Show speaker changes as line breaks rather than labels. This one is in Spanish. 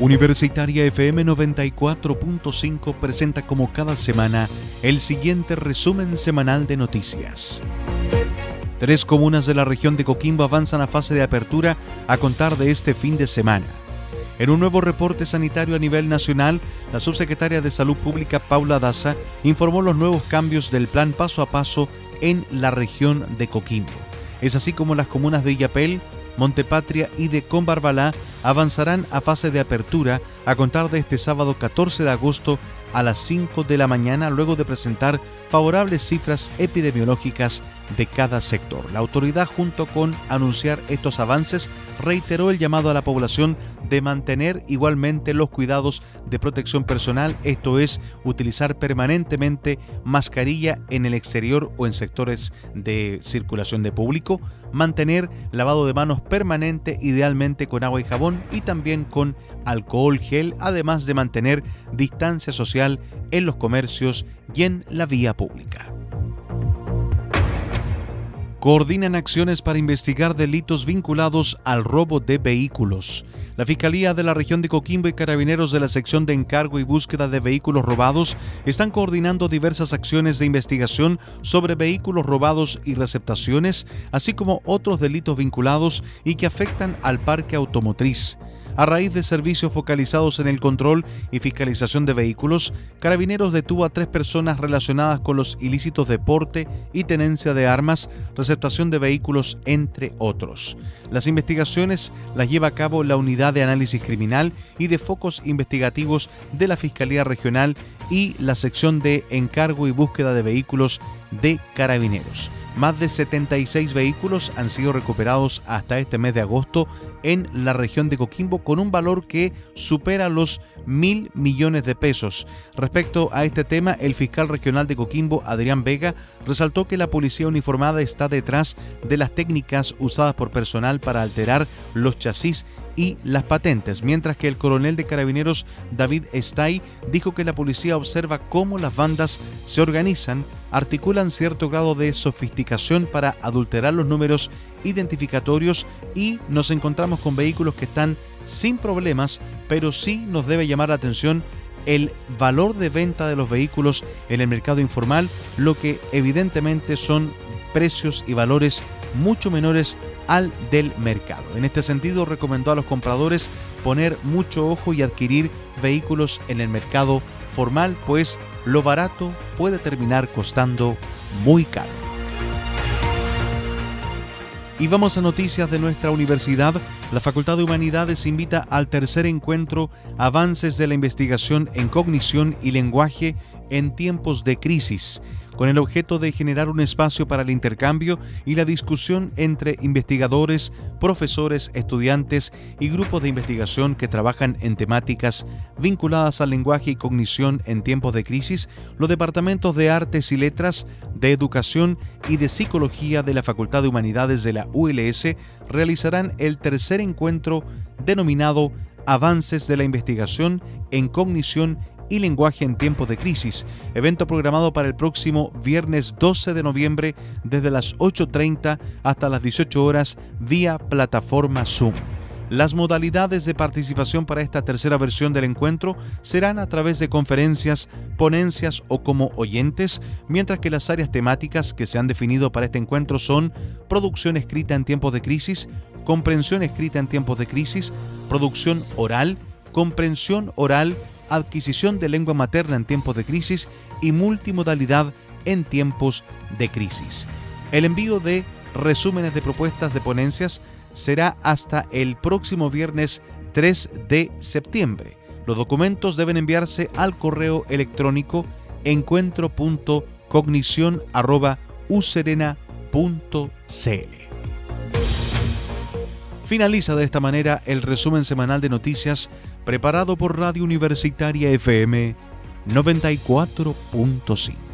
Universitaria FM 94.5 presenta como cada semana el siguiente resumen semanal de noticias. Tres comunas de la región de Coquimbo avanzan a fase de apertura a contar de este fin de semana. En un nuevo reporte sanitario a nivel nacional, la subsecretaria de Salud Pública Paula Daza informó los nuevos cambios del plan paso a paso en la región de Coquimbo. Es así como las comunas de Illapel, Montepatria y de Combarbalá avanzarán a fase de apertura a contar de este sábado 14 de agosto a las 5 de la mañana luego de presentar favorables cifras epidemiológicas de cada sector. La autoridad junto con anunciar estos avances reiteró el llamado a la población de mantener igualmente los cuidados de protección personal, esto es utilizar permanentemente mascarilla en el exterior o en sectores de circulación de público, mantener lavado de manos permanente idealmente con agua y jabón y también con alcohol gel, además de mantener distancia social en los comercios y en la vía pública coordinan acciones para investigar delitos vinculados al robo de vehículos. La Fiscalía de la región de Coquimbo y carabineros de la sección de encargo y búsqueda de vehículos robados están coordinando diversas acciones de investigación sobre vehículos robados y receptaciones, así como otros delitos vinculados y que afectan al parque automotriz. A raíz de servicios focalizados en el control y fiscalización de vehículos, Carabineros detuvo a tres personas relacionadas con los ilícitos de porte y tenencia de armas, receptación de vehículos, entre otros. Las investigaciones las lleva a cabo la Unidad de Análisis Criminal y de Focos Investigativos de la Fiscalía Regional y la sección de Encargo y Búsqueda de Vehículos de Carabineros. Más de 76 vehículos han sido recuperados hasta este mes de agosto en la región de Coquimbo con un valor que supera los mil millones de pesos. Respecto a este tema, el fiscal regional de Coquimbo, Adrián Vega, resaltó que la policía uniformada está detrás de las técnicas usadas por personal para alterar los chasis y las patentes, mientras que el coronel de carabineros David Stay dijo que la policía observa cómo las bandas se organizan, articulan cierto grado de sofisticación para adulterar los números identificatorios y nos encontramos con vehículos que están sin problemas, pero sí nos debe llamar la atención el valor de venta de los vehículos en el mercado informal, lo que evidentemente son precios y valores mucho menores al del mercado. En este sentido, recomendó a los compradores poner mucho ojo y adquirir vehículos en el mercado formal, pues lo barato puede terminar costando muy caro. Y vamos a noticias de nuestra universidad. La Facultad de Humanidades invita al tercer encuentro Avances de la Investigación en Cognición y Lenguaje en tiempos de crisis con el objeto de generar un espacio para el intercambio y la discusión entre investigadores, profesores, estudiantes y grupos de investigación que trabajan en temáticas vinculadas al lenguaje y cognición en tiempos de crisis, los departamentos de Artes y Letras, de Educación y de Psicología de la Facultad de Humanidades de la ULS realizarán el tercer encuentro denominado Avances de la Investigación en Cognición y lenguaje en tiempos de crisis, evento programado para el próximo viernes 12 de noviembre desde las 8.30 hasta las 18 horas vía plataforma Zoom. Las modalidades de participación para esta tercera versión del encuentro serán a través de conferencias, ponencias o como oyentes, mientras que las áreas temáticas que se han definido para este encuentro son producción escrita en tiempos de crisis, comprensión escrita en tiempos de crisis, producción oral, comprensión oral adquisición de lengua materna en tiempos de crisis y multimodalidad en tiempos de crisis. El envío de resúmenes de propuestas de ponencias será hasta el próximo viernes 3 de septiembre. Los documentos deben enviarse al correo electrónico encuentro.cognición.userena.cl. Finaliza de esta manera el resumen semanal de noticias preparado por Radio Universitaria FM 94.5.